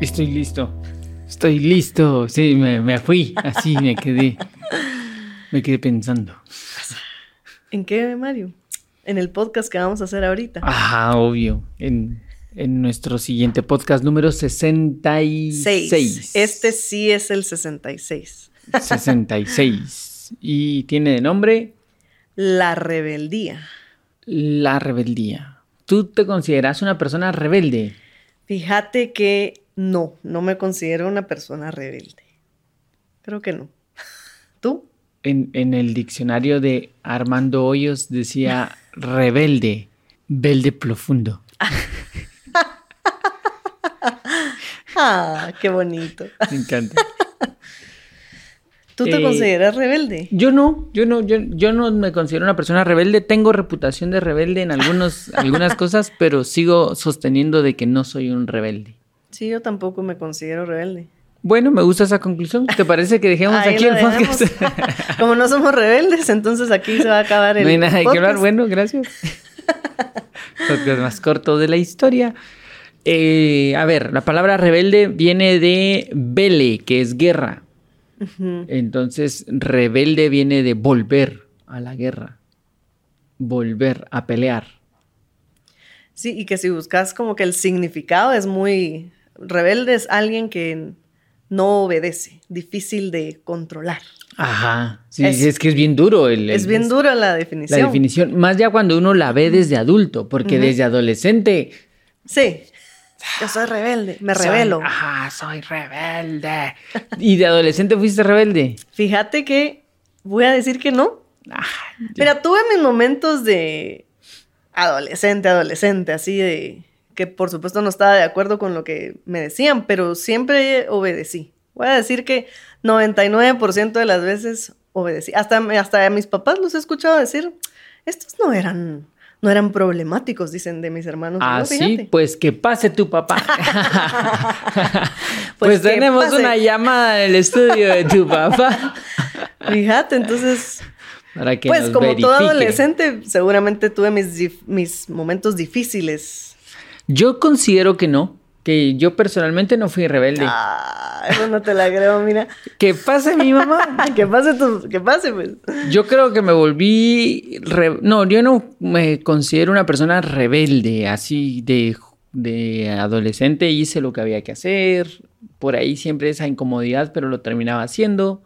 Estoy listo. Estoy listo. Sí, me, me fui. Así me quedé. Me quedé pensando. ¿En qué, Mario? En el podcast que vamos a hacer ahorita. Ajá, obvio. En, en nuestro siguiente podcast número 66. Seis. Este sí es el 66. 66. Y tiene de nombre La rebeldía. La rebeldía. ¿Tú te consideras una persona rebelde? Fíjate que no, no me considero una persona rebelde. Creo que no. ¿Tú? En, en el diccionario de Armando Hoyos decía rebelde, velde profundo. Ah, qué bonito. Me encanta. ¿Tú te Eh, consideras rebelde? Yo no, yo no, yo, yo no me considero una persona rebelde. Tengo reputación de rebelde en algunos, algunas cosas, pero sigo sosteniendo de que no soy un rebelde. Sí, yo tampoco me considero rebelde. Bueno, me gusta esa conclusión. ¿Te parece que dejemos Ahí aquí el podcast? Como no somos rebeldes, entonces aquí se va a acabar el no hay nada de que hablar. podcast. Bueno, gracias. podcast más corto de la historia. Eh, a ver, la palabra rebelde viene de vele, que es guerra. Entonces, rebelde viene de volver a la guerra. Volver a pelear. Sí, y que si buscas como que el significado es muy... Rebelde es alguien que no obedece, difícil de controlar. Ajá. Sí, Es- es, que es bien duro. El, es bien dura la La definición. definición. Más ya cuando uno la ve desde adulto, porque desde adolescente. Sí. Yo soy rebelde, me soy- rebelo. Ajá, soy rebelde. ¿Y de adolescente fuiste rebelde? Fíjate que voy a decir que no. Ah, Mira, tuve mis momentos de adolescente, adolescente, así de que por supuesto no estaba de acuerdo con lo que me decían, pero siempre obedecí. Voy a decir que 99% de las veces obedecí. Hasta, hasta a mis papás los he escuchado decir, estos no eran, no eran problemáticos, dicen de mis hermanos. Ah, No, sí, pues que pase tu papá. pues, Pues tenemos pase. una llamada en el estudio de tu papá. Fíjate, entonces, Para que pues nos como todo adolescente, seguramente tuve mis, mis momentos difíciles. Yo considero que no. Que yo personalmente no fui rebelde. Ah, eso no te la creo, mira. Que pase mi mamá. que pase tu, que pase, pues. Yo creo que me volví... re- No, yo no me considero una persona rebelde, así de, de adolescente hice lo que había que hacer, por ahí siempre esa incomodidad, pero lo terminaba haciendo.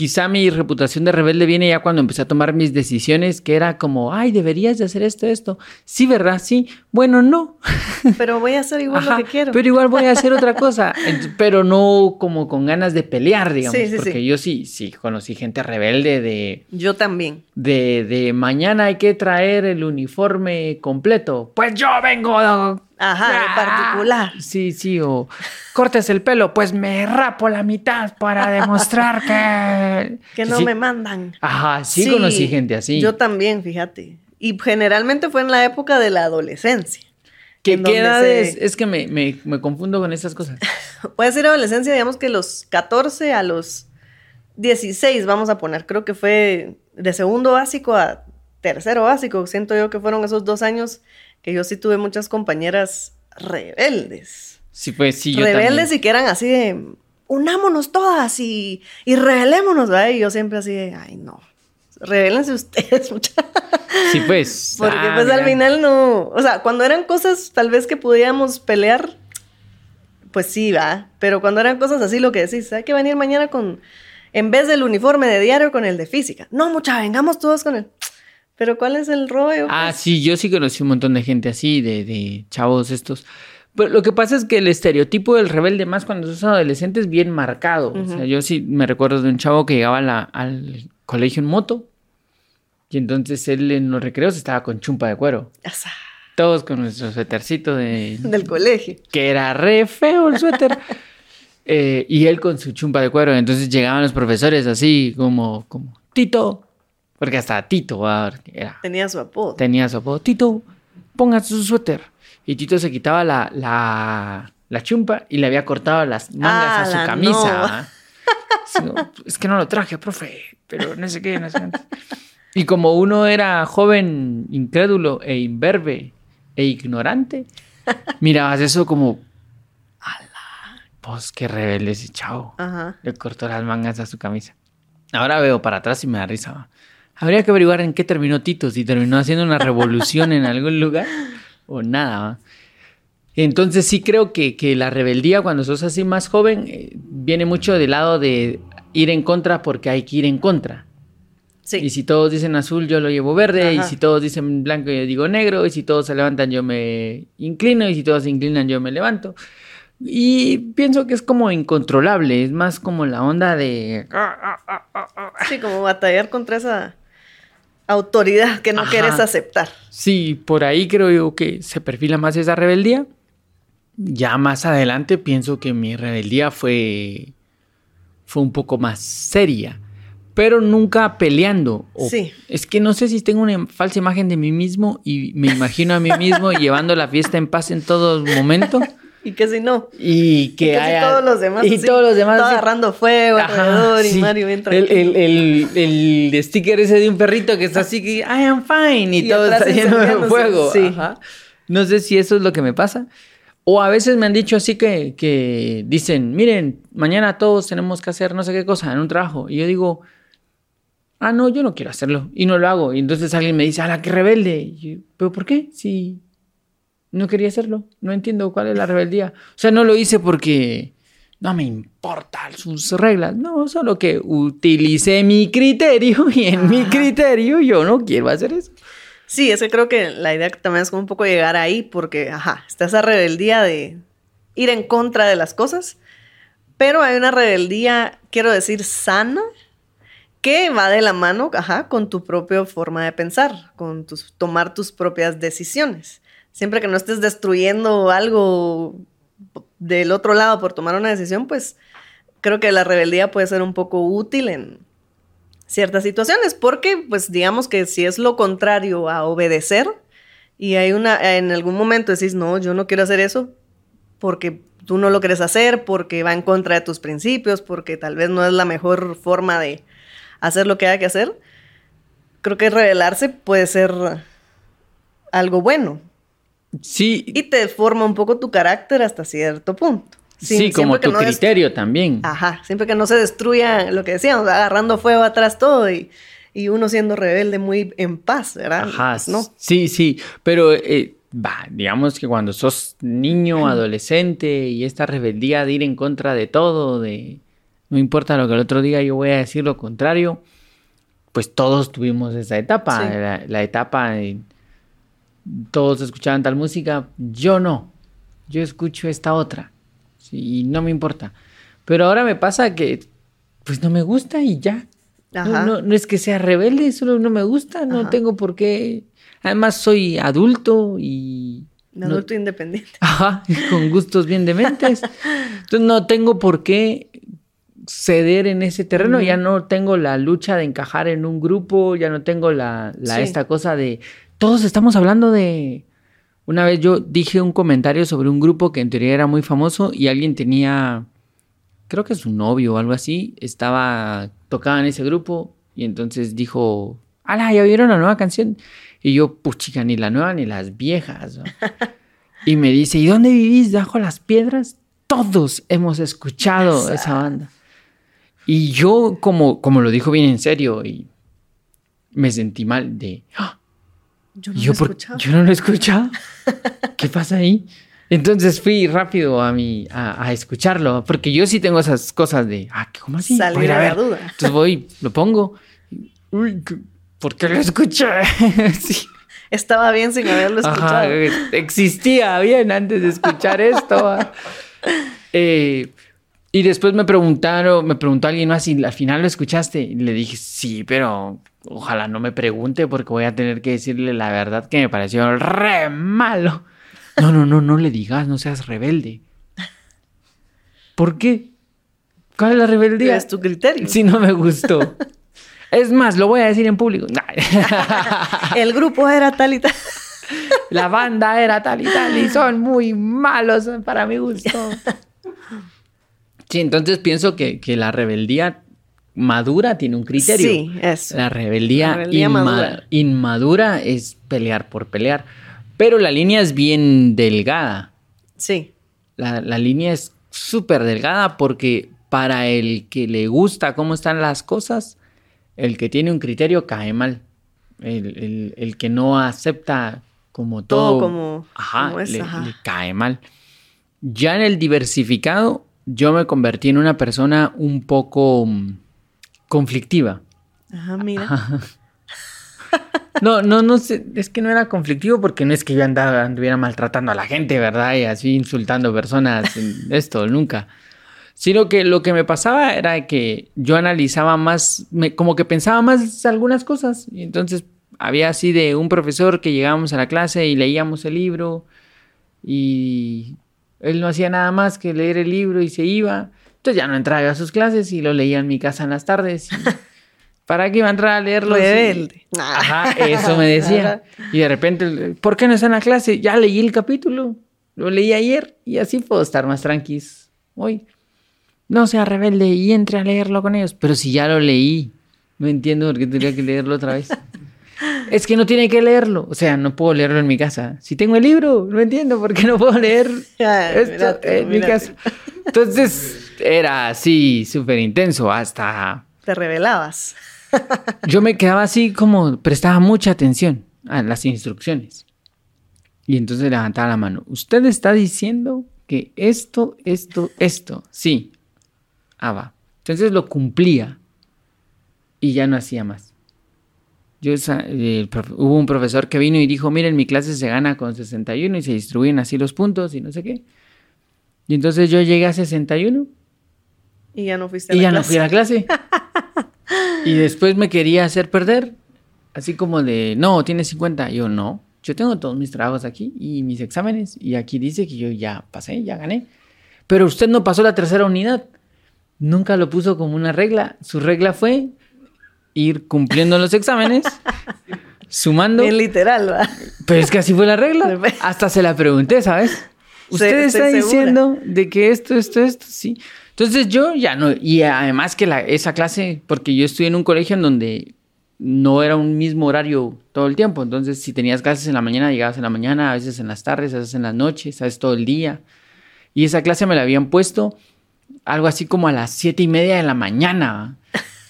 Quizá mi reputación de rebelde viene ya cuando empecé a tomar mis decisiones, que era como, ay, deberías de hacer esto, esto. Sí, ¿verdad? Sí. Bueno, no. Pero voy a hacer igual Ajá, lo que quiero. Pero igual voy a hacer otra cosa. Pero no como con ganas de pelear, digamos. Sí, sí, porque sí. yo sí, sí, conocí gente rebelde de, Yo también. de, de mañana hay que traer el uniforme completo. Pues yo vengo. Ajá, de particular. Sí, sí, o cortes el pelo, pues me rapo la mitad para demostrar que. Que no Sí. me mandan. Ajá, sí, conocí gente así. Yo también, fíjate. Y generalmente fue en la época de la adolescencia. ¿Qué, en qué donde edad se- es? Es que me, me, me confundo con esas cosas. Puede ser adolescencia, digamos que los 14 a los 16, vamos a poner. Creo que fue de segundo básico a tercero básico. Siento yo que fueron esos dos años que yo sí tuve muchas compañeras rebeldes. Sí, pues sí, yo rebeldes también. y que eran así de unámonos todas y, y rebelémonos, ¿verdad? Y yo siempre así de, ay, no. Rebélense ustedes, muchachos. Sí, pues. Porque ah, pues al final no, o sea, cuando eran cosas tal vez que podíamos pelear, pues sí, va, pero cuando eran cosas así lo que decís, hay que venir mañana con, en vez del uniforme de diario con el de física. No, mucha, vengamos todos con el... Pero ¿cuál es el rollo? Ah, pues? sí, yo sí conocí un montón de gente así, de, de chavos estos. Pero lo que pasa es que el estereotipo del rebelde más cuando sos adolescente es bien marcado. O sea, yo sí me recuerdo de un chavo que llegaba la- al colegio en moto y entonces él en los recreos estaba con chumpa de cuero. Asa, Todos con nuestro suétercito de... del colegio. que era re feo el suéter. Eh, y él con su chumpa de cuero. Entonces llegaban los profesores así como, como Tito. Porque hasta Tito ah, era, Tenía su apodo. tenía su apodo. Tito, póngase su suéter. Y Tito se quitaba la, la, la chumpa y le había cortado las mangas a ¡Ala, su camisa. no! ¿ah? Como, es que no lo traje, profe. Pero no sé qué, no sé qué. Y como uno era joven, incrédulo e imberbe e ignorante, mirabas eso como, a Vos, qué rebelde ese chavo. Ajá. Le cortó las mangas a su camisa. Ahora veo para atrás y me da risa. Habría que averiguar en qué terminó Tito, si terminó haciendo una revolución en algún lugar o nada. Entonces sí creo que, que la rebeldía cuando sos así más joven eh, viene mucho del lado de ir en contra porque hay que ir en contra. Sí. Y si todos dicen azul, yo lo llevo verde. Y Ajá. si todos dicen blanco, yo digo negro. Y si todos se levantan, yo me inclino. Y si todos se inclinan, yo me levanto. Y pienso que es como incontrolable. Es más como la onda de... Sí, como batallar contra esa autoridad que no Ajá. quieres aceptar. Sí, por ahí creo yo que se perfila más esa rebeldía. Ya más adelante pienso que mi rebeldía fue, fue un poco más seria, pero nunca peleando. O- Sí. Es que no sé si tengo una falsa imagen de mí mismo y me imagino a mí mismo llevando la fiesta en paz en todo momento Y que si no. y que y que si haya- todos los demás. y así, todos los demás todo así- agarrando fuego Ajá, alrededor sí. y Mario bien el, el, el, el sticker ese de un perrito que está así que I am fine y, Y todo está lleno de fuego. sí. Ajá. No sé si eso es lo que me pasa. O a veces me han dicho así que, que dicen, miren, mañana todos tenemos que hacer no sé qué cosa en un trabajo. Y yo digo, ah, no, yo no quiero hacerlo y no lo hago. Y entonces alguien me dice, la que rebelde! Y yo, ¿Pero por qué? Si no quería hacerlo. No entiendo cuál es la rebeldía. O sea, no lo hice porque no me importan sus reglas. No, solo que utilicé mi criterio y en mi criterio yo no quiero hacer eso. Sí, es que creo que la idea también es como un poco llegar ahí porque, ajá, está esa rebeldía de ir en contra de las cosas, pero hay una rebeldía, quiero decir, sana, que va de la mano, ajá, con tu propia forma de pensar, con tus, tomar tus propias decisiones. Siempre que no estés destruyendo algo del otro lado por tomar una decisión, pues creo que la rebeldía puede ser un poco útil en ciertas situaciones, porque pues digamos que si es lo contrario a obedecer y hay una en algún momento decís, "No, yo no quiero hacer eso" porque tú no lo quieres hacer, porque va en contra de tus principios, porque tal vez no es la mejor forma de hacer lo que hay que hacer. Creo que rebelarse puede ser algo bueno Sí, y te forma un poco tu carácter hasta cierto punto. sí, Sin- como siempre que tu no criterio también. Ajá, siempre que no se destruya lo que decíamos, agarrando fuego atrás todo y, y uno siendo rebelde muy en paz, ¿verdad? Ajá, no. sí, sí, pero eh, digamos que cuando sos niño, adolescente y esta rebeldía de ir en contra de todo, de no importa lo que el otro diga, yo voy a decir lo contrario, pues todos tuvimos esa etapa, Sí. la, la etapa todos escuchaban tal música, yo no, yo escucho esta otra, sí, y no me importa. Pero ahora me pasa que pues no me gusta y ya. No, Ajá. no, no es que sea rebelde, solo no me gusta, no Ajá. tengo por qué. Además, soy adulto y. Un no- adulto independiente. Ajá, con gustos bien dementes. Entonces, no tengo por qué ceder en ese terreno. Ya no tengo la lucha de encajar en un grupo, ya no tengo la, la Sí. esta cosa de. Todos estamos hablando de. Una vez yo dije un comentario sobre un grupo que en teoría era muy famoso y alguien tenía creo que su novio o algo así, estaba, tocaba en ese grupo y entonces dijo, ¡Hala, ya vieron la nueva canción! Y yo, puchica, ni la nueva ni las viejas. ¿no?". y me dice, ¿y dónde vivís? ¿Bajo las piedras? Todos hemos escuchado Esa. esa banda. Y yo, como, como lo dijo bien en serio, y me sentí mal de, "Ah, Yo ¿y no yo, lo por- yo no lo he escuchado. ¿Qué pasa ahí? Entonces fui rápido a, mi, a, a escucharlo, porque yo sí tengo esas cosas de, ah, ¿cómo así? Salir Voy a ver. duda. Entonces voy, lo pongo. Uy, ¿qué- ¿por qué lo escuché? sí. Estaba bien sin haberlo escuchado. Ajá, existía bien antes de escuchar esto. ah. Eh, y después me preguntaron, me preguntó alguien más si al final lo escuchaste. Y le dije, sí, pero ojalá no me pregunte porque voy a tener que decirle la verdad que me pareció re malo. No, no, no, no le digas, no seas rebelde. ¿Por qué? ¿Cuál es la rebeldía? Es tu criterio. Si no me gustó. Es más, lo voy a decir en público. El grupo era tal y tal. La banda era tal y tal y son muy malos para mi gusto. Sí, entonces pienso que, que la rebeldía madura tiene un criterio. Sí, eso. La rebeldía, La rebeldía inma- madura. inmadura es pelear por pelear. Pero la línea es bien delgada. Sí. La, la línea es súper delgada porque para el que le gusta cómo están las cosas, el que tiene un criterio cae mal. El, que no acepta como todo, como, ajá, le, cae mal. Ya en el diversificado, yo me convertí en una persona un poco mm, conflictiva. Ajá, mira. No, no, no sé, es que no era conflictivo porque no es que yo andaba, anduviera maltratando a la gente, ¿verdad? Y así insultando personas, esto, nunca. Sino que lo que me pasaba era que yo analizaba más, como que pensaba más algunas cosas. Y entonces había así de un profesor que llegábamos a la clase y leíamos el libro y él no hacía nada más que leer el libro y se iba. Entonces ya no entraba a sus clases y lo leía en mi casa en las tardes. ¿Para qué iba a entrar a leerlo? Rebelde. Ajá, eso me decía. Y de repente, ¿por qué no está en la clase? Ya leí el capítulo. Lo leí ayer y así puedo estar más tranquis hoy. No sea rebelde y entre a leerlo con ellos. Pero si ya lo leí, no entiendo por qué tendría que leerlo otra vez. es que no tiene que leerlo. O sea, no puedo leerlo en mi casa. Si tengo el libro, no entiendo por qué no puedo leer esto en mi casa. Entonces, era así, súper intenso hasta... Te revelabas. Yo me quedaba así como prestaba mucha atención a las instrucciones. Y entonces levantaba la mano. Usted está diciendo que esto, esto, esto. Sí. Ah, va. Entonces lo cumplía. Y ya no hacía más. Yo, hubo un profesor que vino y dijo, miren, mi clase se gana con 61 y se distribuyen así los puntos y no sé qué. Y entonces yo llegué a 61. Y ya no fuiste a y ya no fui a la clase. Y después me quería hacer perder. Así como de, no, tiene 50. yo, no, yo tengo todos mis trabajos aquí y mis exámenes. Y aquí dice que yo ya pasé, ya gané. Pero usted no pasó la tercera unidad. Nunca lo puso como una regla. Su regla fue ir cumpliendo los exámenes, sumando. Bien literal, ¿va? Pero es que así fue la regla. Hasta se la pregunté, ¿sabes? Usted está diciendo de que esto, esto, esto, sí. Entonces yo ya no, y además que la, esa clase, porque yo estuve en un colegio en donde no era un mismo horario todo el tiempo, entonces si tenías clases en la mañana, llegabas en la mañana, a veces en las tardes, a veces en las noches, a veces todo el día. Y esa clase me la habían puesto algo así como a las siete y media de la mañana.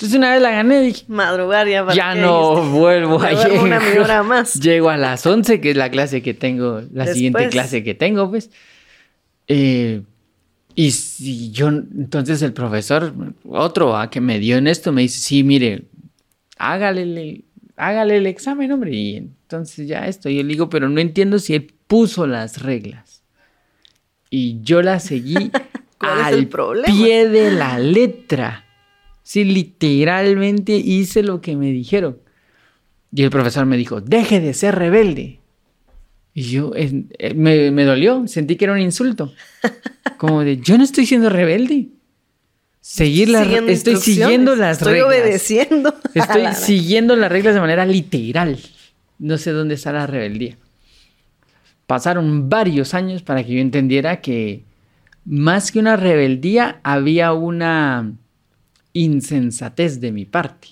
Entonces una vez la gané, dije, madrugar ya para Ya no vuelvo a llegar. Una hora más. Llego a las once, que es la clase que tengo, la siguiente clase que tengo, pues. Eh, y si yo, entonces el profesor, otro a que me dio en esto, me dice, sí, mire, hágale, hágale el examen, hombre. Y entonces ya esto, yo le digo, pero no entiendo si él puso las reglas. Y yo las seguí al pie de la letra. Sí, literalmente hice lo que me dijeron. Y el profesor me dijo, deje de ser rebelde. Y yo, eh, me, me, dolió, sentí que era un insulto. Como de, yo no estoy siendo rebelde. Seguir las estoy siguiendo las reglas. Estoy obedeciendo. Estoy siguiendo las reglas de manera literal. No sé dónde está la rebeldía. Pasaron varios años para que yo entendiera que más que una rebeldía había una insensatez de mi parte.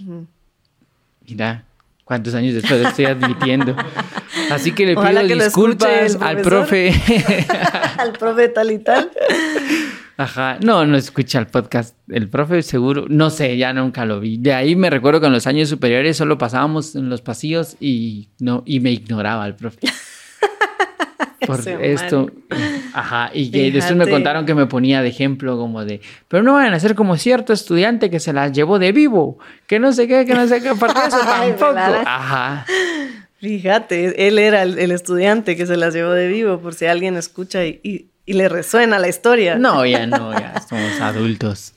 Mira, cuántos años después lo estoy admitiendo. Así que le pido disculpas al profe. al profe tal y tal. Ajá, no, no escucha el podcast. El profe seguro, no sé, ya nunca lo vi. De ahí me recuerdo que en los años superiores solo pasábamos en los pasillos y no y me ignoraba el profe. Por esto, ajá, y que después me contaron que me ponía de ejemplo como de, pero no van a ser como cierto estudiante que se las llevó de vivo, que no sé qué, que no sé qué, por eso tampoco. Ajá. Fíjate, él era el, estudiante que se las llevó de vivo, por si alguien escucha y, le resuena la historia. No, ya no, ya somos adultos.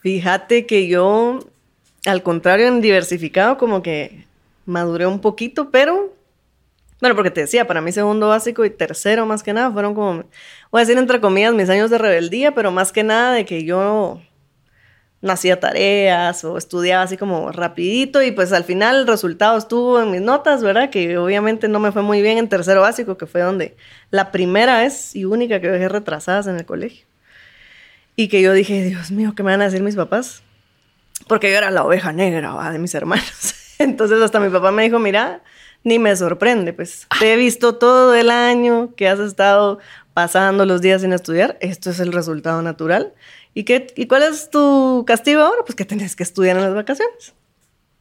Fíjate que yo, al contrario, en diversificado, como que maduré un poquito, pero. Bueno, porque te decía, para mí segundo básico y tercero más que nada fueron como, voy a decir entre comillas, mis años de rebeldía, pero más que nada de que yo no hacía tareas o estudiaba así como rapidito y pues al final el resultado estuvo en mis notas, ¿verdad? Que obviamente no me fue muy bien en tercero básico, que fue donde la primera vez y única que dejé retrasadas en el colegio. Y que yo dije, Dios mío, ¿qué me van a decir mis papás? Porque yo era la oveja negra de mis hermanos. Entonces hasta mi papá me dijo, mira, ni me sorprende, pues. Te he visto todo el año que has estado pasando los días sin estudiar. Esto es el resultado natural. ¿Y, qué, ¿Y cuál es tu castigo ahora? Pues que tenés que estudiar en las vacaciones.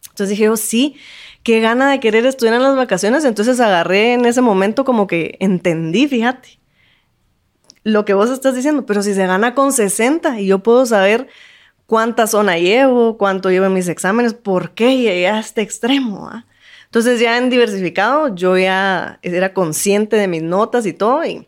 Entonces dije, oh, sí, qué gana de querer estudiar en las vacaciones. Entonces agarré en ese momento como que entendí, fíjate, lo que vos estás diciendo, pero si se gana con 60 y yo puedo saber cuánta zona llevo, cuánto llevo en mis exámenes, por qué llegué a este extremo. ¿ah? Entonces ya en diversificado yo ya era consciente de mis notas y todo y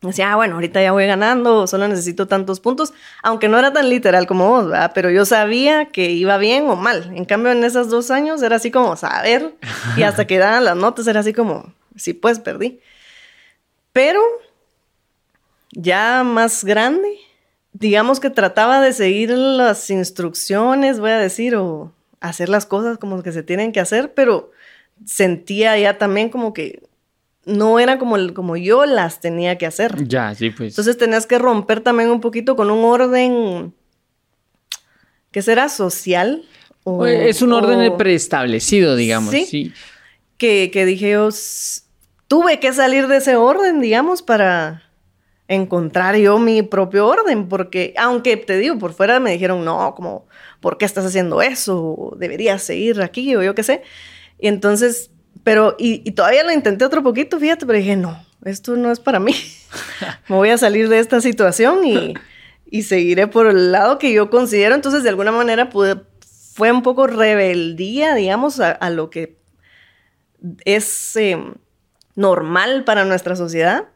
decía, ah, bueno, ahorita ya voy ganando, solo necesito tantos puntos, aunque no era tan literal como vos, ¿verdad? Pero yo sabía que iba bien o mal. En cambio, en esos dos años era así como saber y hasta que daban las notas era así como, sí, pues perdí. Pero ya más grande, digamos que trataba de seguir las instrucciones, voy a decir, o hacer las cosas como que se tienen que hacer, pero sentía ya también como que no era como, como yo las tenía que hacer. Ya, sí, pues. Entonces tenías que romper también un poquito con un orden que será social. O, es un orden preestablecido, digamos. Sí. Que, que dije yo, tuve que salir de ese orden, digamos, para encontrar yo mi propio orden, porque aunque te digo, por fuera me dijeron, no, como, ¿por qué estás haciendo eso? Deberías seguir aquí o yo qué sé. Y entonces pero, y, todavía lo intenté otro poquito, fíjate, pero dije, no, esto no es para mí. Me voy a salir de esta situación y, y, seguiré por el lado que yo considero. Entonces, de alguna manera, pude, fue un poco rebeldía, digamos, a, lo que es em, normal para nuestra sociedad.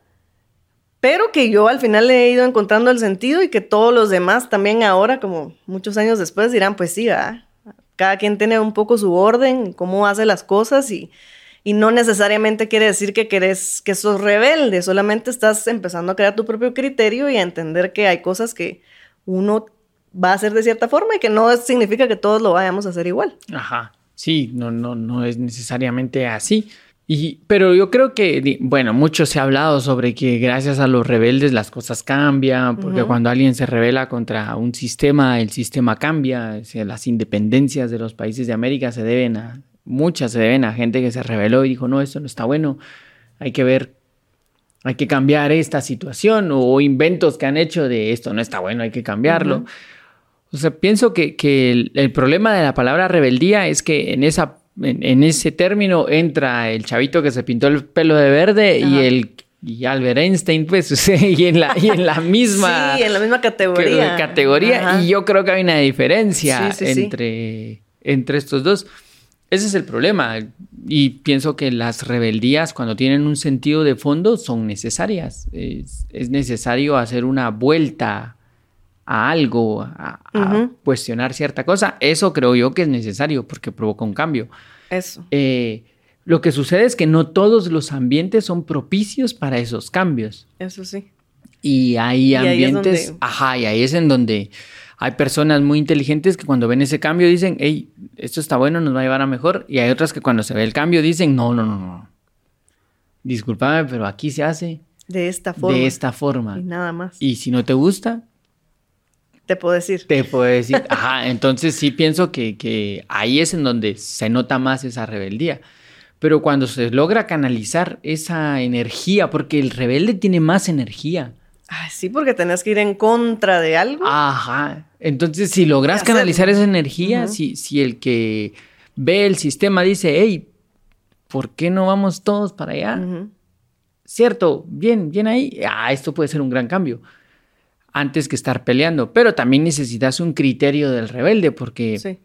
Pero que yo al final he ido encontrando el sentido y que todos los demás también ahora, como muchos años después, dirán, pues sí, ¿verdad? Cada quien tiene un poco su orden, cómo hace las cosas y, y no necesariamente quiere decir que querés, que sos rebelde, solamente estás empezando a crear tu propio criterio y a entender que hay cosas que uno va a hacer de cierta forma y que no significa que todos lo vayamos a hacer igual. Ajá, sí, no, no, no es necesariamente así. Y, pero yo creo que, bueno, mucho se ha hablado sobre que gracias a los rebeldes las cosas cambian, porque cuando alguien se rebela contra un sistema, el sistema cambia. las independencias de los países de América se deben a, muchas se deben a gente que se rebeló y dijo, no, esto no está bueno, hay que ver, hay que cambiar esta situación, o inventos que han hecho de esto no está bueno, hay que cambiarlo. O sea, pienso que, que el problema de la palabra rebeldía es que en esa en, ese término entra el chavito que se pintó el pelo de verde y el y Albert Einstein, pues, y en la, y en la misma... sí, en la misma categoría. categoría. Y yo creo que hay una diferencia entre, entre estos dos. Ese es el problema. Y pienso que las rebeldías, cuando tienen un sentido de fondo, son necesarias. Es, es necesario hacer una vuelta a algo, a, cuestionar cierta cosa, eso creo yo que es necesario porque provoca un cambio. Eso. Eh, lo que sucede es que no todos los ambientes son propicios para esos cambios. Eso sí. Y hay ambientes, ajá, y ahí es en donde hay personas muy inteligentes que cuando ven ese cambio dicen, hey, esto está bueno, nos va a llevar a mejor. Y hay otras que cuando se ve el cambio dicen, no, no, no, no. Disculpame, pero aquí se hace. De esta forma. De esta forma. Y nada más. Y si no te gusta, te puedo decir. Te puedo decir. Ajá, entonces sí pienso que, ahí es en donde se nota más esa rebeldía. Pero cuando se logra canalizar esa energía, porque el rebelde tiene más energía. sí, porque tenés que ir en contra de algo. Ajá. Entonces, si logras canalizar esa energía, si, si el que ve el sistema dice, hey, ¿por qué no vamos todos para allá? Cierto, bien, bien ahí. Ah, esto puede ser un gran cambio antes que estar peleando. Pero también necesitas un criterio del rebelde, porque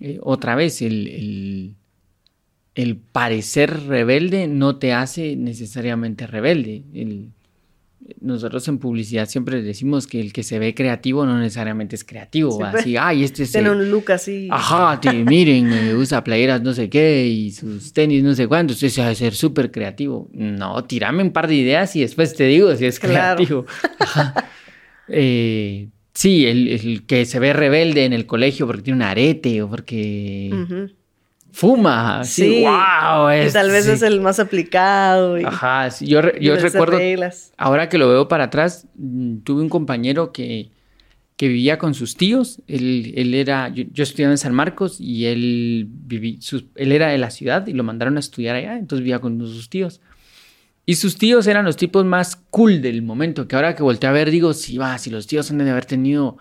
eh, otra vez, el, el, parecer rebelde no te hace necesariamente rebelde. nosotros en publicidad siempre decimos que el que se ve creativo no necesariamente es creativo. Así, ay, este es. Tiene un look así. Ajá, miren, usa playeras no sé qué y sus tenis no sé cuánto. Usted se va a ser súper creativo. No, tirame un par de ideas y después te digo si es creativo. Eh, sí, el, que se ve rebelde en el colegio porque tiene un arete o porque fuma. Sí, wow. y tal vez es el más aplicado. Ajá, yo, yo recuerdo, ahora que lo veo para atrás, mm, tuve un compañero que, que vivía con sus tíos. Él, él era, yo, yo, estudiaba en San Marcos y él, viví, sus, él era de la ciudad y lo mandaron a estudiar allá, entonces vivía con sus tíos. Y sus tíos eran los tipos más cool del momento, que ahora que volteé a ver digo, si va, si los tíos han de haber tenido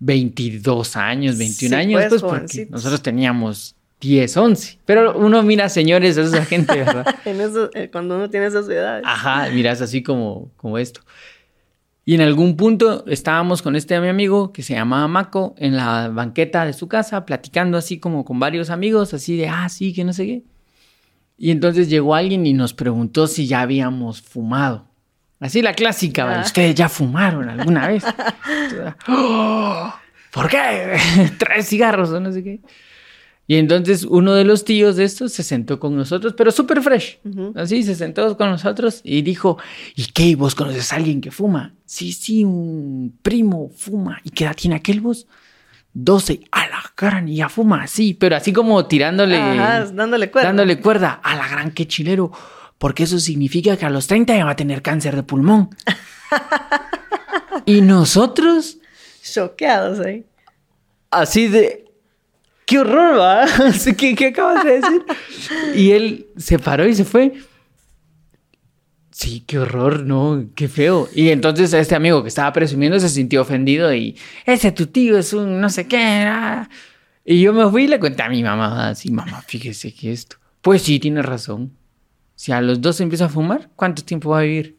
22 años, 21 sí, años, pues, pues porque nosotros teníamos 10, 11. Pero uno mira señores, esa gente, ¿verdad? en eso, eh, cuando uno tiene esas edades. Ajá, miras así como, como esto. Y en algún punto estábamos con este mi amigo que se llamaba Maco en la banqueta de su casa, platicando así como con varios amigos, así de, ah, sí, que no sé qué. Y entonces llegó alguien y nos preguntó si ya habíamos fumado. Así la clásica, ah. ¿ustedes ya fumaron alguna vez? oh, ¿Por qué? Tres cigarros o no sé qué. Y entonces uno de los tíos de estos se sentó con nosotros, pero súper fresh. Uh -huh. Así se sentó con nosotros y dijo, ¿y qué? ¿Vos conoces a alguien que fuma? Sí, sí, un primo fuma. ¿Y qué edad tiene aquel vos? 12. A la cara, ni ya fuma así, pero así como tirándole... Ajá, dándole cuerda. Dándole cuerda. A la gran que chilero. Porque eso significa que a los 30 ya va a tener cáncer de pulmón. y nosotros... Choqueados ahí. ¿eh? Así de... ¡Qué horror, va! ¿Qué, ¿Qué, acabas de decir? y él se paró y se fue. Sí, qué horror, ¿no? Qué feo. Y entonces este amigo que estaba presumiendo se sintió ofendido y ese tu tío es un no sé qué. Ah. Y yo me fui y le conté a mi mamá, así, mamá, fíjese que esto. Pues sí, tiene razón. Si a los dos empieza a fumar, ¿cuánto tiempo va a vivir?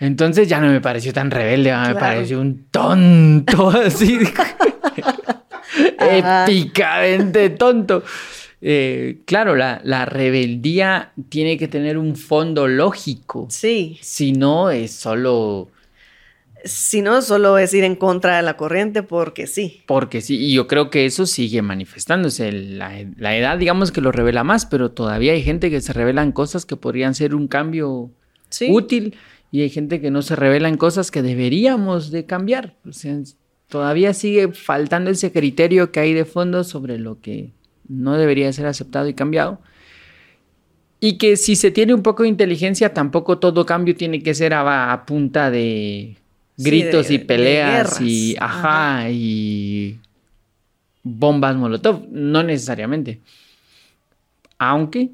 Entonces ya no me pareció tan rebelde, claro. me pareció un tonto así épicamente tonto. Eh, claro, la, la, rebeldía tiene que tener un fondo lógico. Sí. Si no, es solo. Si no, solo es ir en contra de la corriente porque sí. Porque sí, y yo creo que eso sigue manifestándose. La, la edad, digamos que lo revela más, pero todavía hay gente que se revela en cosas que podrían ser un cambio sí. útil y hay gente que no se revela en cosas que deberíamos de cambiar. O sea, todavía sigue faltando ese criterio que hay de fondo sobre lo que no debería ser aceptado y cambiado. Y que si se tiene un poco de inteligencia, tampoco todo cambio tiene que ser a, a punta de gritos sí, de, y peleas y ajá, ajá, y bombas molotov, no necesariamente. Aunque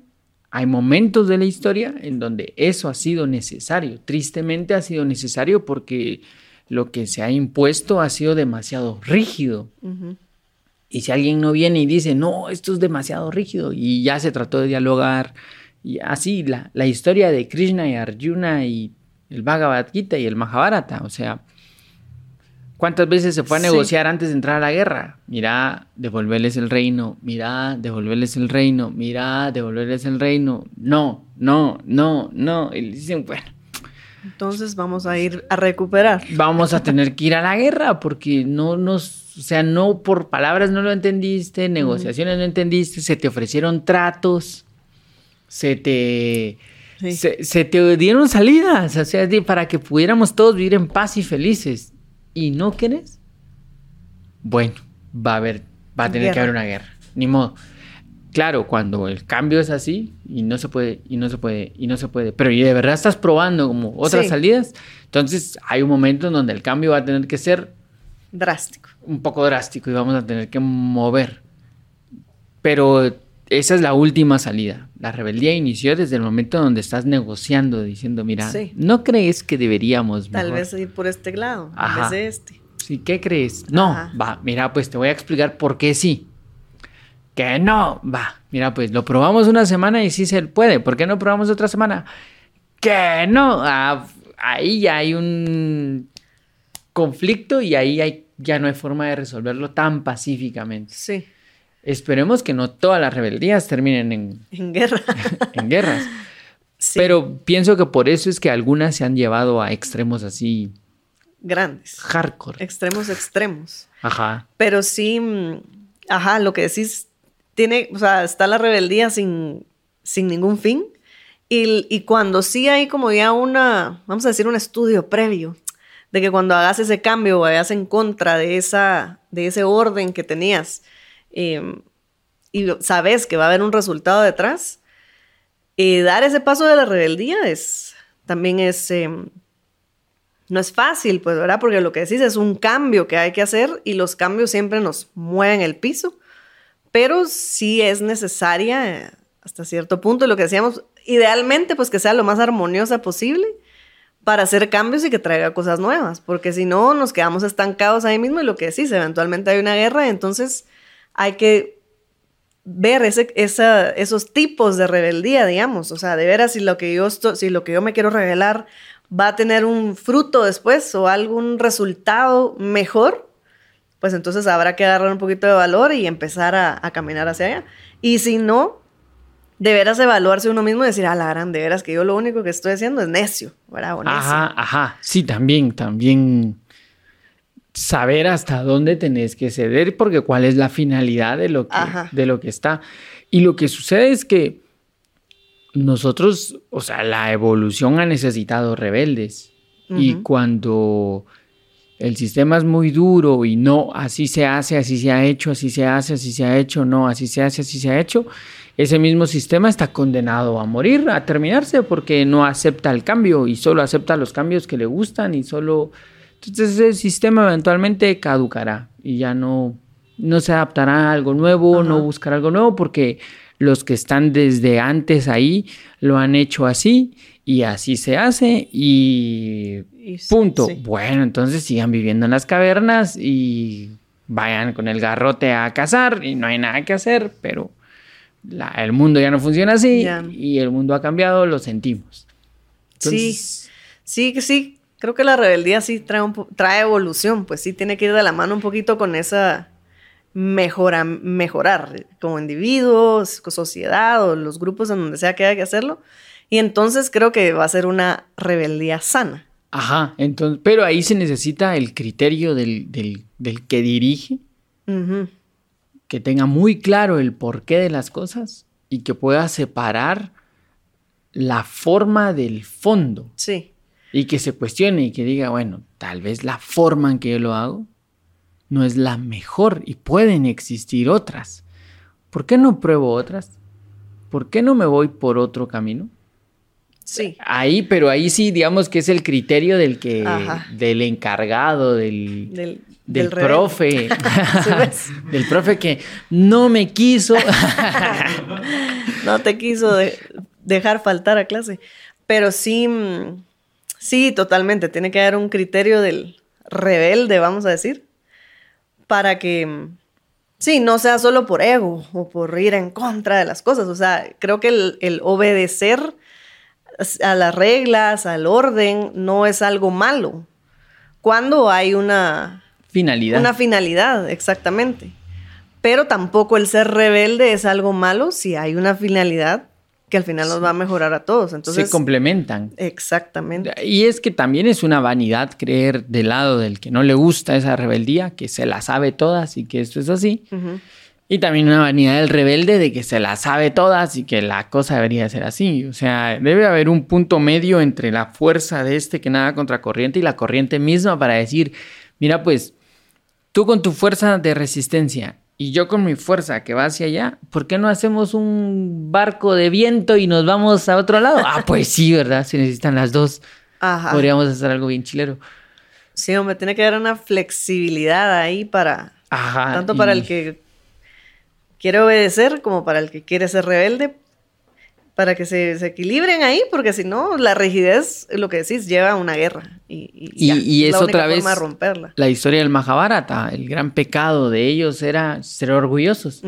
hay momentos de la historia en donde eso ha sido necesario. Tristemente ha sido necesario porque lo que se ha impuesto ha sido demasiado rígido. Uh -huh. Y si alguien no viene y dice, no, esto es demasiado rígido, y ya se trató de dialogar, y así la, la historia de Krishna y Arjuna y el Bhagavad Gita y el Mahabharata, o sea, ¿cuántas veces se fue a negociar sí. antes de entrar a la guerra? Mira, devolverles el reino, mira, devolverles el reino, mira, devolverles el reino, no, no, no, no, y dicen, bueno. Entonces vamos a ir a recuperar. Vamos a tener que ir a la guerra porque no nos, o sea, no por palabras no lo entendiste, negociaciones uh -huh. no entendiste, se te ofrecieron tratos, se te, sí. se, se, te dieron salidas, o sea, para que pudiéramos todos vivir en paz y felices. ¿Y no querés? Bueno, va a haber, va a tener guerra. que haber una guerra, ni modo. Claro, cuando el cambio es así y no se puede, y no se puede, y no se puede, pero y de verdad estás probando como otras sí. salidas, entonces hay un momento en donde el cambio va a tener que ser drástico. Un poco drástico y vamos a tener que mover. Pero esa es la última salida. La rebeldía inició desde el momento donde estás negociando, diciendo, mira, sí. ¿no crees que deberíamos Tal vez ir por este lado, Ajá. en vez de este. Sí, ¿qué crees? No, Ajá. va, mira, pues te voy a explicar por qué sí que no, va, mira, pues lo probamos una semana y sí se puede, ¿por qué no probamos otra semana? Que no, ah, ahí ya hay un conflicto y ahí hay, ya no hay forma de resolverlo tan pacíficamente. Sí. Esperemos que no todas las rebeldías terminen en, en guerra. en guerras. Sí. Pero pienso que por eso es que algunas se han llevado a extremos así. Grandes. Hardcore. Extremos, extremos. Ajá. Pero sí, mm, ajá, lo que decís tiene, o sea, está la rebeldía sin, sin ningún fin. Y, y, cuando sí hay como ya una, vamos a decir, un estudio previo, de que cuando hagas ese cambio vayas en contra de, esa, de ese orden que tenías eh, y sabes que va a haber un resultado detrás, eh, dar ese paso de la rebeldía es, también es, eh, no es fácil, pues, ¿verdad? Porque lo que decís es un cambio que hay que hacer y los cambios siempre nos mueven el piso, pero sí es necesaria hasta cierto punto, lo que decíamos, idealmente, pues que sea lo más armoniosa posible para hacer cambios y que traiga cosas nuevas, porque si no nos quedamos estancados ahí mismo y lo que decís, eventualmente hay una guerra, entonces hay que ver ese, esos tipos de rebeldía, digamos, o sea, de veras si lo que yo si lo que yo me quiero revelar va a tener un fruto después o algún resultado mejor, pues entonces habrá que agarrar un poquito de valor y empezar a, caminar hacia allá. Y si no, de veras evaluarse uno mismo y decir, a la gran, de veras que yo lo único que estoy haciendo es necio, ¿verdad? Ajá, ajá. Sí, también, también saber hasta dónde tenés que ceder, porque cuál es la finalidad de lo que, de lo que está. Y lo que sucede es que nosotros, o sea, la evolución ha necesitado rebeldes. Y cuando el sistema es muy duro y no, así se hace, así se ha hecho, así se hace, así se ha hecho, no, así se hace, así se ha hecho, ese mismo sistema está condenado a morir, a terminarse, porque no acepta el cambio y solo acepta los cambios que le gustan y solo... Entonces ese sistema eventualmente caducará y ya no, no se adaptará a algo nuevo, no buscará algo nuevo porque los que están desde antes ahí lo han hecho así y así se hace y, punto. Bueno, entonces sigan viviendo en las cavernas y vayan con el garrote a cazar y no hay nada que hacer, pero el mundo ya no funciona así y el mundo ha cambiado, lo sentimos. sí, sí, sí. Creo que la rebeldía sí trae, trae evolución, pues sí tiene que ir de la mano un poquito con esa mejora, mejorar como individuos, sociedad o los grupos en donde sea que haya que hacerlo. Y entonces creo que va a ser una rebeldía sana. Ajá, entonces, pero ahí se necesita el criterio del, que dirige, que tenga muy claro el porqué de las cosas y que pueda separar la forma del fondo. Sí. Y que se cuestione y que diga, bueno, tal vez la forma en que yo lo hago no es la mejor y pueden existir otras. ¿Por qué no pruebo otras? ¿Por qué no me voy por otro camino? Sí. Ahí, pero ahí sí, digamos que es el criterio del que, del encargado, del, del, profe, del profe que no me quiso. no te quiso dejar faltar a clase. Pero sí, mm, sí, totalmente. Tiene que haber un criterio del rebelde, vamos a decir para que, sí, no sea solo por ego o por ir en contra de las cosas. O sea, creo que el, obedecer a las reglas, al orden, no es algo malo. Cuando hay una finalidad. Una finalidad, exactamente. Pero tampoco el ser rebelde es algo malo si hay una finalidad que al final nos va a mejorar a todos. Entonces, se complementan. Exactamente. Y es que también es una vanidad creer del lado del que no le gusta esa rebeldía, que se la sabe todas y que esto es así. Y también una vanidad del rebelde de que se la sabe todas y que la cosa debería ser así. O sea, debe haber un punto medio entre la fuerza de este que nada contra corriente y la corriente misma para decir, mira pues, tú con tu fuerza de resistencia y yo con mi fuerza que va hacia allá, ¿por qué no hacemos un barco de viento y nos vamos a otro lado? ah, pues sí, ¿verdad? Si necesitan las dos, podríamos hacer algo bien chilero. Sí, hombre, tiene que haber una flexibilidad ahí para... tanto para el que quiere obedecer como para el que quiere ser rebelde, para que se, equilibren ahí, porque si no, la rigidez, lo que decís, lleva a una guerra. Y, y, es, otra vez romperla. la historia del Mahabharata. El gran pecado de ellos era ser orgullosos.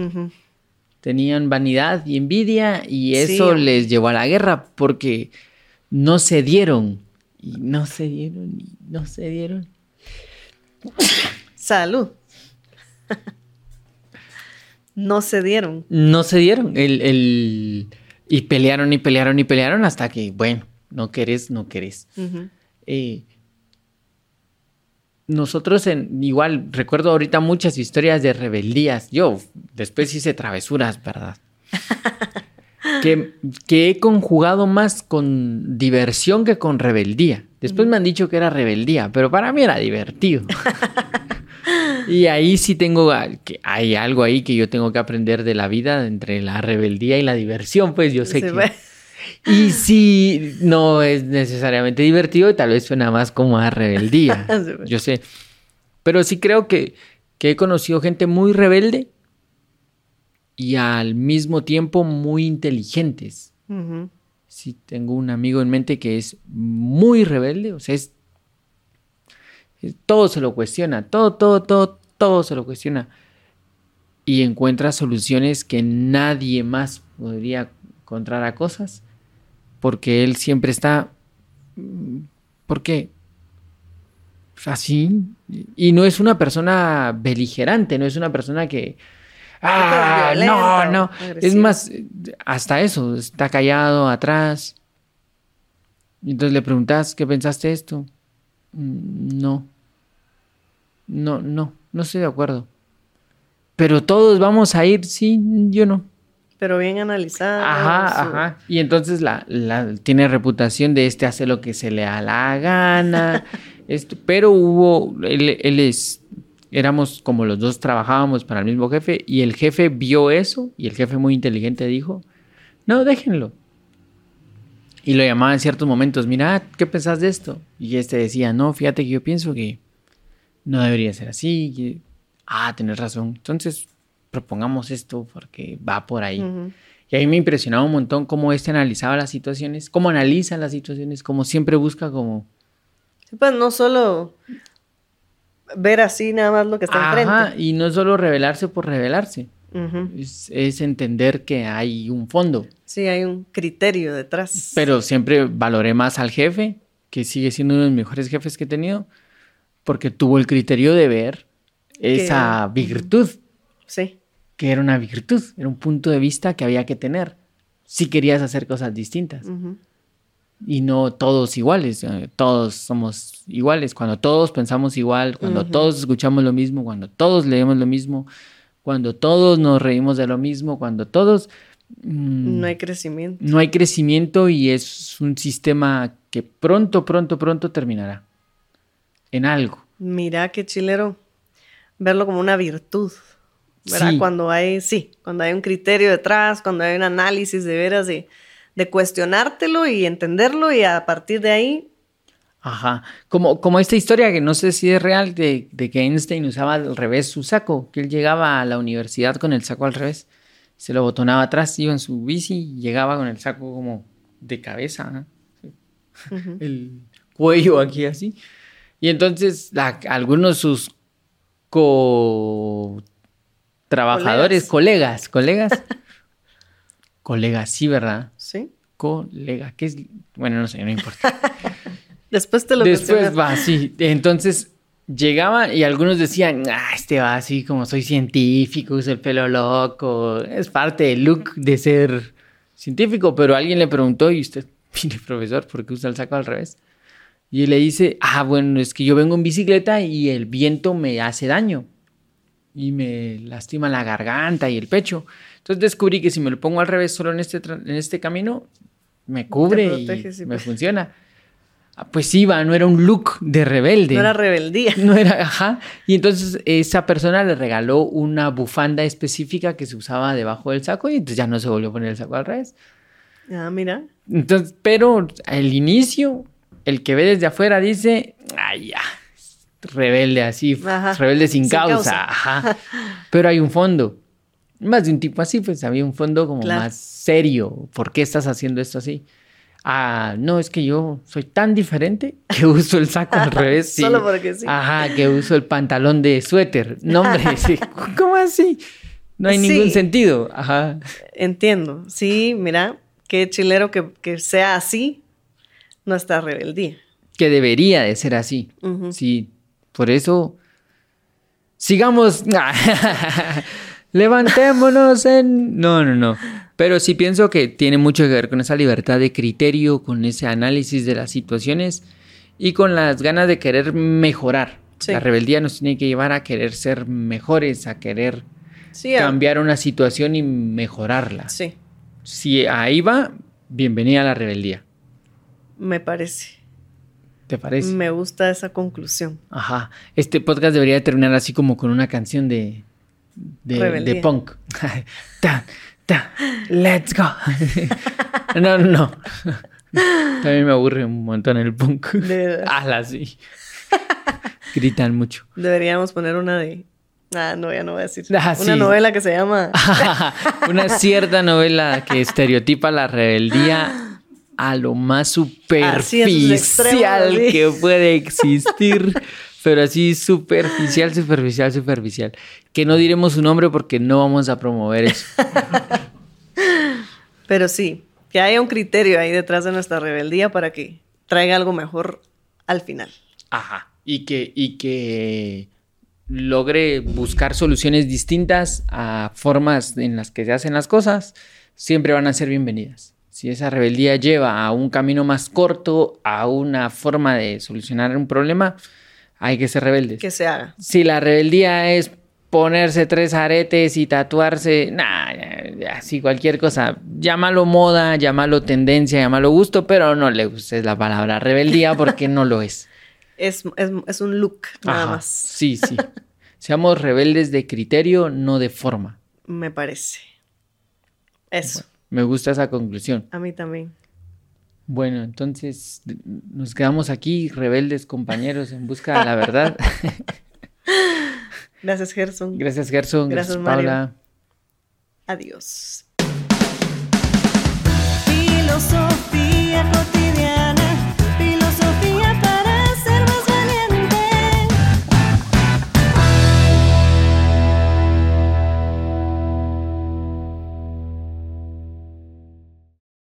Tenían vanidad y envidia y eso les llevó a la guerra porque no se dieron. Y no se dieron y no se dieron. Salud. no se dieron. No se dieron. el y pelearon y pelearon y pelearon hasta que, bueno, no querés, no querés. Eh, nosotros en, igual recuerdo ahorita muchas historias de rebeldías. Yo después hice travesuras, ¿verdad? que, que, he conjugado más con diversión que con rebeldía. Después me han dicho que era rebeldía, pero para mí era divertido. Y ahí sí tengo, que hay algo ahí que yo tengo que aprender de la vida entre la rebeldía y la diversión, pues yo sé que... Y sí, no es necesariamente divertido, tal vez suena más como a rebeldía. Yo sé. Pero sí creo que, que he conocido gente muy rebelde y al mismo tiempo muy inteligentes. Ujú. Sí, tengo un amigo en mente que es muy rebelde, o sea, es- todo se lo cuestiona, todo, todo, todo, todo se lo cuestiona. Y encuentra soluciones que nadie más podría encontrar a cosas, porque él siempre está, mm, ¿por qué? Pues Así, y no es una persona beligerante, no es una persona que... Ah, no, no. Es más, hasta eso, está callado atrás. Y Entonces le preguntas, ¿qué pensaste esto? "Mm, No. No, no, no estoy de acuerdo. Pero todos vamos a ir, sí, yo no. Pero bien analizado. Ajá, ajá. Y entonces la, la- tiene reputación de este hace lo que se le da la gana. esto, pero hubo, él, él es, éramos como los dos trabajábamos para el mismo jefe y el jefe vio eso y el jefe muy inteligente dijo, no, déjenlo. Y lo llamaba en ciertos momentos, mira, ¿qué pensás de esto? Y este decía, no, fíjate que yo pienso que no debería ser así. que- ah, tenés razón. Entonces, propongamos esto porque va por ahí. Y a mí me impresionaba un montón cómo este analizaba las situaciones, cómo analiza las situaciones, cómo siempre busca como... Sí, pues no solo ver así nada más lo que está Ajá, enfrente. y no solo revelarse por revelarse, es, es entender que hay un fondo. Sí, hay un criterio detrás. Pero siempre valoré más al jefe, que sigue siendo uno de los mejores jefes que he tenido, porque tuvo el criterio de ver esa virtud, Sí. que era una virtud, era un punto de vista que había que tener si querías hacer cosas distintas. Y no todos iguales, eh, todos somos iguales, cuando todos pensamos igual, cuando todos escuchamos lo mismo, cuando todos leemos lo mismo, cuando todos nos reímos de lo mismo, cuando todos... mm, No hay crecimiento. no hay crecimiento y es un sistema que pronto, pronto, pronto terminará en algo. Mira qué chilero verlo como una virtud. ¿Verdad? Sí. Cuando hay, sí, cuando hay un criterio detrás, cuando hay un análisis de veras de, de cuestionártelo y entenderlo y a partir de ahí, Ajá, como, como esta historia que no sé si es real de, de que Einstein usaba al revés su saco, que él llegaba a la universidad con el saco al revés, se lo botonaba atrás, iba en su bici y llegaba con el saco como de cabeza, ¿eh? el cuello aquí así. Y entonces la- algunos de sus co trabajadores, colegas, colegas, colegas, sí, ¿verdad? sí. Colega, ¿qué es? Bueno, no sé, no importa. Después te lo Después va así. Entonces llegaba y algunos decían, ah, este va así como soy científico, uso el pelo loco. Es parte del look de ser científico, pero alguien le preguntó, ¿y usted, mire, profesor, por qué usa el saco al revés? Y le dice, ah, bueno, es que yo vengo en bicicleta y el viento me hace daño y me lastima la garganta y el pecho. Entonces descubrí que si me lo pongo al revés solo en este, en este camino, me cubre proteges, y me pues. funciona. Ah, Pues va, no era un look de rebelde. No era rebeldía. No era, ajá. Y entonces esa persona le regaló una bufanda específica que se usaba debajo del saco y entonces ya no se volvió a poner el saco al revés. Ah, mira. Entonces, pero al inicio, el que ve desde afuera dice, ay, ya, rebelde así, Ajá, rebelde sin, sin causa. causa. Ajá. Pero hay un fondo. Más de un tipo así, pues había un fondo como Claro. más serio. ¿Por qué estás haciendo esto así? Ah, no, es que yo soy tan diferente que uso el saco al revés. sí. Solo porque sí. Ajá, que uso el pantalón de suéter. No, hombre, sí. ¿cómo así? No hay ningún sentido. Ajá. Entiendo. Sí, mira, qué chilero que, que sea así nuestra rebeldía. Que debería de ser así. Sí, por eso sigamos. Levantémonos en. No, no, no. Pero sí pienso que tiene mucho que ver con esa libertad de criterio, con ese análisis de las situaciones y con las ganas de querer mejorar. Sí. La rebeldía nos tiene que llevar a querer ser mejores, a querer Sí, cambiar una situación y mejorarla. sí, Si ahí va, bienvenida a la rebeldía. Me parece. ¿Te parece? Me gusta esa conclusión. Ajá. Este podcast debería terminar así como con una canción de, de, punk. tan, tan, Grita, let's go. no, no, no. También me aburre un montón el punk. De verdad. Ala, sí. Gritan mucho. Deberíamos poner una de. Ah, no, ya no voy a decir. Ah, una sí. novela que se llama. Una cierta novela que estereotipa la rebeldía a lo más superficial que puede existir. Pero así superficial, superficial, superficial. Que no diremos su nombre porque no vamos a promover eso. Pero sí, que haya un criterio ahí detrás de nuestra rebeldía para que traiga algo mejor al final. Ajá. Y que, y que logre buscar soluciones distintas a formas en las que se hacen las cosas, siempre van a ser bienvenidas. Si esa rebeldía lleva a un camino más corto, a una forma de solucionar un problema, hay que ser rebeldes. Que se haga. Si la rebeldía es ponerse tres aretes y tatuarse, nah, ya, ya, sí, cualquier cosa, llámalo moda, llámalo tendencia, llámalo gusto, pero no le uses la palabra rebeldía porque no lo es. Es, es, es un look, nada Ajá, más. Sí, sí. Seamos rebeldes de criterio, no de forma. Me parece. Eso. Me gusta esa conclusión. A mí también. Bueno, entonces nos quedamos aquí, rebeldes compañeros, en busca de la verdad. Gracias, Gerson. gracias, Gerson. Gracias, Gracias, Mario. Paula. Adiós. Filosofía.